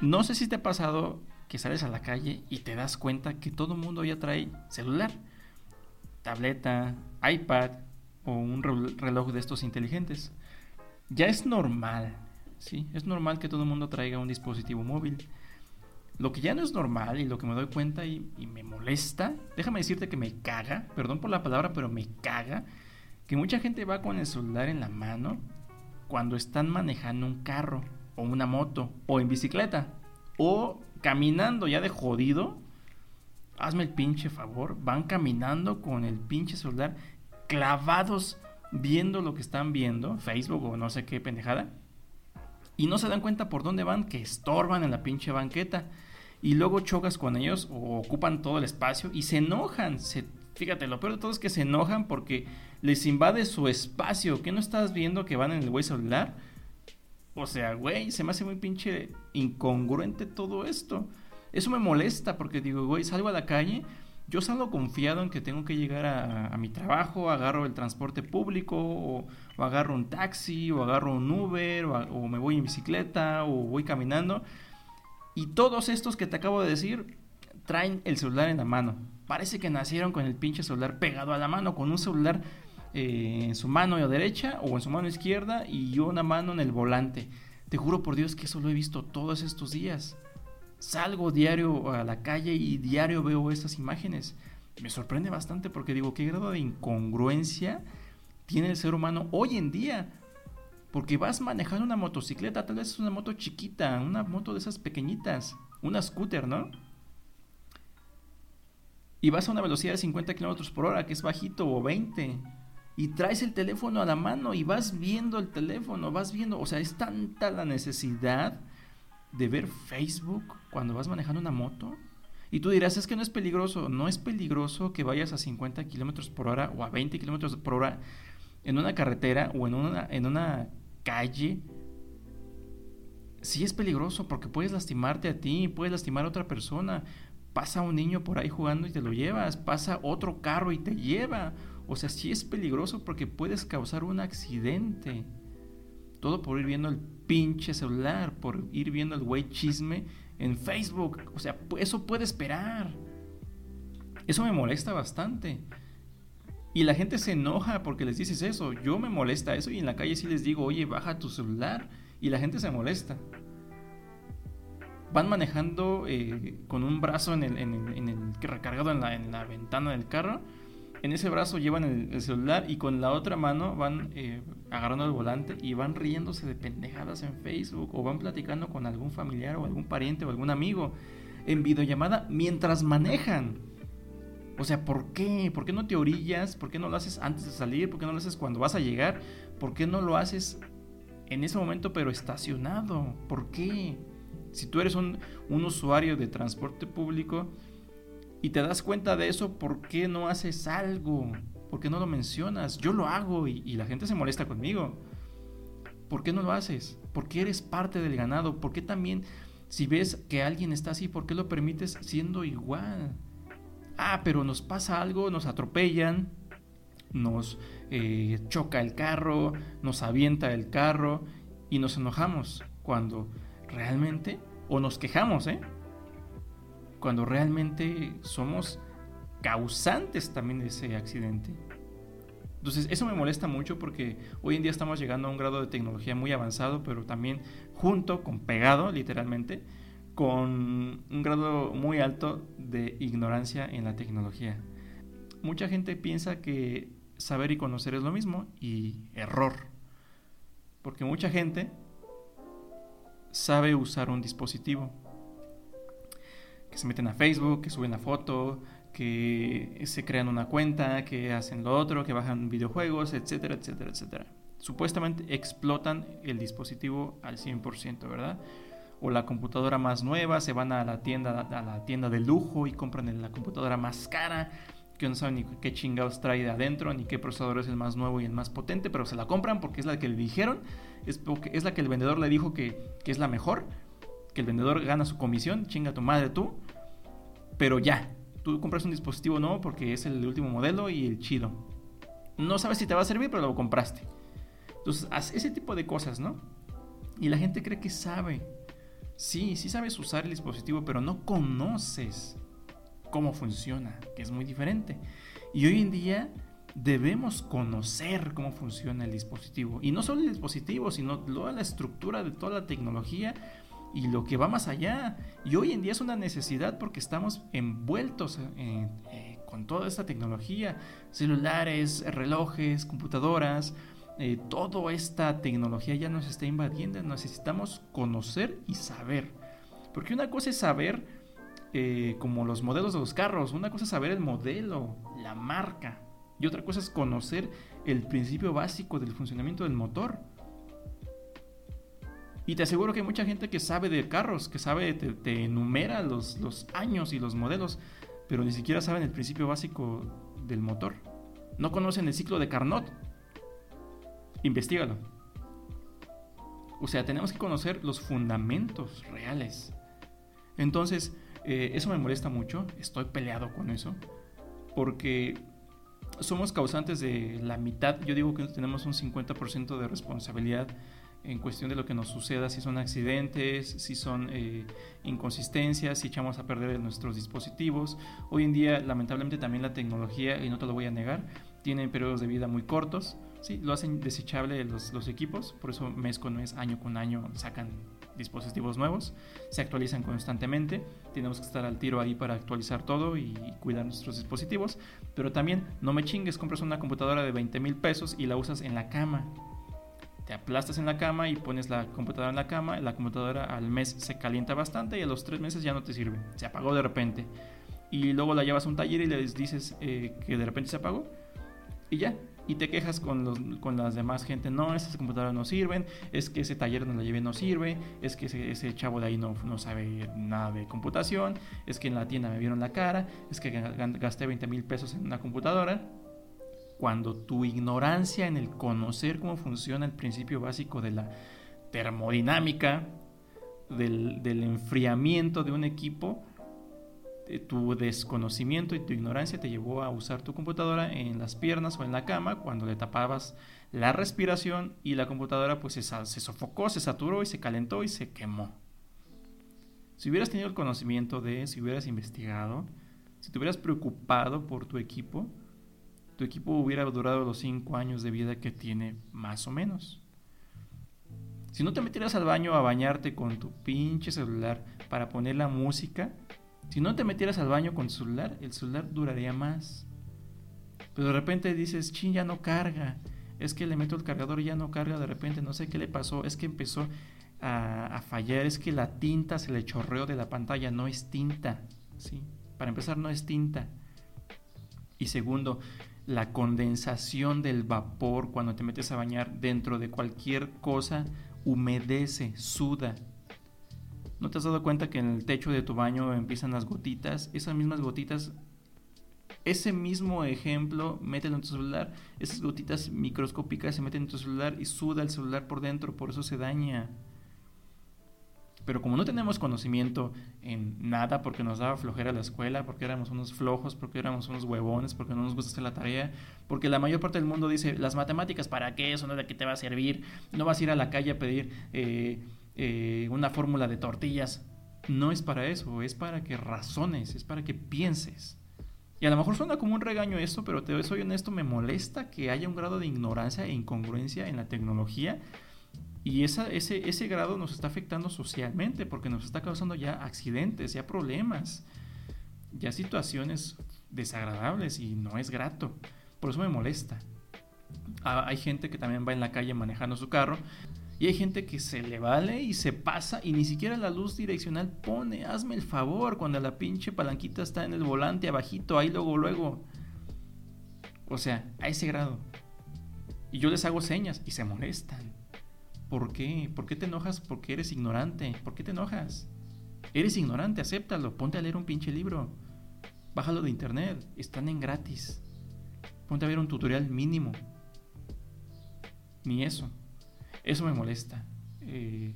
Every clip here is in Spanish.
No sé si te ha pasado que sales a la calle y te das cuenta que todo el mundo ya trae celular, tableta, iPad o un reloj de estos inteligentes. Ya es normal, ¿sí? Es normal que todo el mundo traiga un dispositivo móvil. Lo que ya no es normal y lo que me doy cuenta y, me molesta, déjame decirte que me caga, perdón por la palabra, pero me caga, que mucha gente va con el celular en la mano cuando están manejando un carro o una moto o en bicicleta o caminando ya de jodido. Hazme el pinche favor, van caminando con el pinche celular clavados viendo lo que están viendo, Facebook o no sé qué pendejada, y no se dan cuenta por dónde van, que estorban en la pinche banqueta. Y luego chocas con ellos o ocupan todo el espacio y se enojan. Se, fíjate, lo peor de todo es que se enojan porque les invade su espacio. ¿Qué no estás viendo que van en el güey celular? O sea, güey, se me hace muy pinche incongruente todo esto. Eso me molesta porque digo, güey, salgo a la calle yo salgo confiado en que tengo que llegar a, mi trabajo, agarro el transporte público, o, agarro un taxi, o agarro un Uber, o, me voy en bicicleta, o voy caminando. Y todos estos que te acabo de decir traen el celular en la mano. Parece que nacieron con el pinche celular pegado a la mano, con un celular eh, en su mano derecha o en su mano izquierda y una mano en el volante. Te juro por Dios que eso lo he visto todos estos días salgo diario a la calle y diario veo estas imágenes. Me sorprende bastante porque digo, ¿qué grado de incongruencia tiene el ser humano hoy en día? Porque vas manejando una motocicleta, tal vez es una moto chiquita, una moto de esas pequeñitas, una scooter, ¿no? Y vas a una velocidad de 50 kilómetros por hora, que es bajito, o 20. Y traes el teléfono a la mano y vas viendo el teléfono, vas viendo, o sea, es tanta la necesidad de ver Facebook cuando vas manejando una moto? Y tú dirás, es que no es peligroso. No es peligroso que vayas a 50 kilómetros por hora o a 20 kilómetros por hora en una carretera o en una, en una calle. Sí es peligroso porque puedes lastimarte a ti, puedes lastimar a otra persona. Pasa un niño por ahí jugando y te lo llevas. Pasa otro carro y te lleva. O sea, sí es peligroso porque puedes causar un accidente. Todo por ir viendo el pinche celular, por ir viendo el güey chisme en Facebook. O sea, eso puede esperar. Eso me molesta bastante. Y la gente se enoja porque les dices eso. Yo me molesta eso y en la calle sí les digo, oye, baja tu celular. Y la gente se molesta. Van manejando eh, con un brazo en el, en recargado en la, en la ventana del carro en ese brazo llevan el, celular y con la otra mano van eh, agarrando el volante y van riéndose de pendejadas en Facebook o van platicando con algún familiar o algún pariente o algún amigo en videollamada mientras manejan. O sea, ¿por qué? ¿Por qué no te orillas? ¿Por qué no lo haces antes de salir? ¿Por qué no lo haces cuando vas a llegar? ¿Por qué no lo haces en ese momento pero estacionado? ¿Por qué? Si tú eres un, un usuario de transporte público, y te das cuenta de eso, ¿por qué no haces algo? ¿Por qué no lo mencionas? Yo lo hago y, la gente se molesta conmigo. ¿Por qué no lo haces? ¿Por qué eres parte del ganado? ¿Por qué también, si ves que alguien está así, ¿por qué lo permites siendo igual? Ah, pero nos pasa algo, nos atropellan, nos eh, choca el carro, nos avienta el carro y nos enojamos cuando realmente, o nos quejamos, ¿eh? Cuando realmente somos causantes también de ese accidente. Entonces eso me molesta mucho porque hoy en día estamos llegando a un grado de tecnología muy avanzado, pero también junto, con pegado literalmente, con un grado muy alto de ignorancia en la tecnología. Mucha gente piensa que saber y conocer es lo mismo y error. Porque mucha gente sabe usar un dispositivo, que se meten a Facebook, que suben la foto, que se crean una cuenta, que hacen lo otro, que bajan videojuegos, etcétera, etcétera, etcétera. Supuestamente explotan el dispositivo al 100%, ¿verdad? O la computadora más nueva, se van a la tienda, a la tienda de lujo y compran la computadora más cara, que no saben ni qué chingados trae de adentro, ni qué procesador es el más nuevo y el más potente, pero se la compran porque es la que le dijeron, es, porque es la que el vendedor le dijo que, que es la mejor que el vendedor gana su comisión, chinga tu madre tú, pero ya, tú compras un dispositivo nuevo porque es el último modelo y el chido. No sabes si te va a servir, pero lo compraste. Entonces, ese tipo de cosas, ¿no? Y la gente cree que sabe. Sí, sí sabes usar el dispositivo, pero no conoces cómo funciona, que es muy diferente. Y hoy en día debemos conocer cómo funciona el dispositivo. Y no solo el dispositivo, sino toda la estructura de toda la tecnología y lo que va más allá. Y hoy en día es una necesidad porque estamos envueltos eh, con toda esta tecnología, celulares, relojes, computadoras. Eh, toda esta tecnología ya nos está invadiendo, necesitamos conocer y saber. Porque una cosa es saber eh, como los modelos de los carros, una cosa es saber el modelo, la marca, y otra cosa es conocer el principio básico del funcionamiento del motor. Y te aseguro que hay mucha gente que sabe de carros, que sabe, te, enumera los, los años y los modelos, pero ni siquiera saben el principio básico del motor. No conocen el ciclo de Carnot. Investígalo. O sea, tenemos que conocer los fundamentos reales. Entonces, eh, eso me molesta mucho. Estoy peleado con eso. Porque somos causantes de la mitad. Yo digo que tenemos un 50% de responsabilidad en cuestión de lo que nos suceda, si son accidentes, si son eh, inconsistencias, si echamos a perder nuestros dispositivos. Hoy en día, lamentablemente, también la tecnología, y no te lo voy a negar, tiene periodos de vida muy cortos. Sí, lo hacen desechable los, los equipos, por eso mes con mes, año con año sacan dispositivos nuevos, se actualizan constantemente, tenemos que estar al tiro ahí para actualizar todo y, cuidar nuestros dispositivos, pero también no me chingues, compras una computadora de 20 mil pesos y la usas en la cama, aplastas en la cama y pones la computadora en la cama, la computadora al mes se calienta bastante y a los tres meses ya no te sirve, se apagó de repente. Y luego la llevas a un taller y les dices eh, que de repente se apagó y ya, y te quejas con, con las demás gente, no, esas computadoras no sirven, es que ese taller donde la llevé no sirve, es que ese, chavo de ahí no, no, sabe nada de computación, es que en la tienda me vieron la cara, es que gasté 20 mil pesos en una computadora cuando tu ignorancia en el conocer cómo funciona el principio básico de la termodinámica, del, enfriamiento de un equipo, eh, tu desconocimiento y tu ignorancia te llevó a usar tu computadora en las piernas o en la cama cuando le tapabas la respiración y la computadora pues se, se sofocó, se saturó y se calentó y se quemó. Si hubieras tenido el conocimiento de, si hubieras investigado, si te hubieras preocupado por tu equipo, tu equipo hubiera durado los 5 años de vida que tiene más o menos. Si no te metieras al baño a bañarte con tu pinche celular para poner la música, si no te metieras al baño con tu celular, el celular duraría más. Pero de repente dices, chin, ya no carga. Es que le meto el cargador y ya no carga de repente, no sé qué le pasó. Es que empezó a, a fallar, es que la tinta se le chorreó de la pantalla, no es tinta. ¿sí? Para empezar, no es tinta. Y segundo, la condensación del vapor cuando te metes a bañar dentro de cualquier cosa humedece, suda. ¿No te has dado cuenta que en el techo de tu baño empiezan las gotitas? Esas mismas gotitas, ese mismo ejemplo, mételo en tu celular. Esas gotitas microscópicas se meten en tu celular y suda el celular por dentro, por eso se daña. Pero como no tenemos conocimiento en nada, porque nos daba flojera la escuela, porque éramos unos flojos, porque éramos unos huevones, porque no nos gusta hacer la tarea, porque la mayor parte del mundo dice, las matemáticas, ¿para qué? Eso no es de qué te va a servir. No vas a ir a la calle a pedir eh, eh, una fórmula de tortillas. No es para eso, es para que razones, es para que pienses. Y a lo mejor suena como un regaño esto, pero te soy honesto, me molesta que haya un grado de ignorancia e incongruencia en la tecnología y esa, ese, ese grado nos está afectando socialmente porque nos está causando ya accidentes, ya problemas, ya situaciones desagradables y no es grato. Por eso me molesta. Ah, hay gente que también va en la calle manejando su carro y hay gente que se le vale y se pasa y ni siquiera la luz direccional pone. Hazme el favor cuando la pinche palanquita está en el volante abajito, ahí luego, luego. O sea, a ese grado. Y yo les hago señas y se molestan. ¿Por qué? ¿Por qué te enojas? Porque eres ignorante. ¿Por qué te enojas? Eres ignorante, acéptalo. Ponte a leer un pinche libro. Bájalo de internet. Están en gratis. Ponte a ver un tutorial mínimo. Ni eso. Eso me molesta. Eh,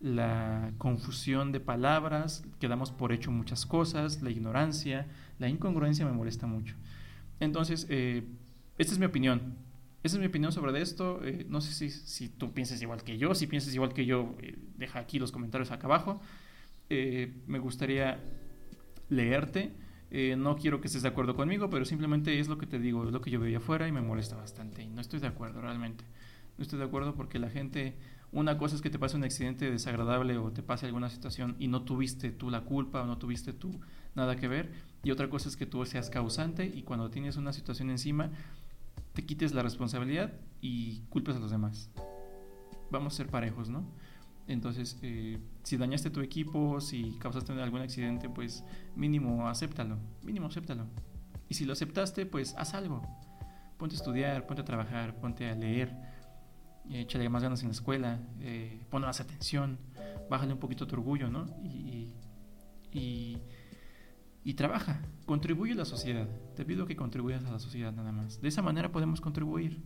la confusión de palabras, que damos por hecho muchas cosas, la ignorancia, la incongruencia me molesta mucho. Entonces, eh, esta es mi opinión esa es mi opinión sobre esto. Eh, no sé si, si, tú piensas igual que yo. Si piensas igual que yo, eh, deja aquí los comentarios acá abajo. Eh, me gustaría leerte. no quiero que estés de acuerdo conmigo, pero simplemente es lo que te digo, es lo que yo veía afuera y me molesta bastante. Y no estoy de acuerdo realmente. No estoy de acuerdo porque la gente, una cosa es que te pase un accidente desagradable o te pase alguna situación y no tuviste tú la culpa o no tuviste tú nada que ver. Y otra cosa es que tú seas causante y cuando tienes una situación encima te quites la responsabilidad y culpes a los demás. Vamos a ser parejos, ¿no? Entonces, eh, si dañaste tu equipo, si causaste algún accidente, pues mínimo acéptalo, mínimo acéptalo. Y si lo aceptaste, pues haz algo. Ponte a estudiar, ponte a trabajar, ponte a leer, échale más ganas en la escuela, eh, pon más atención, bájale un poquito tu orgullo, ¿no? y, y y trabaja, contribuye a la sociedad. Te pido que contribuyas a la sociedad nada más. De esa manera podemos contribuir.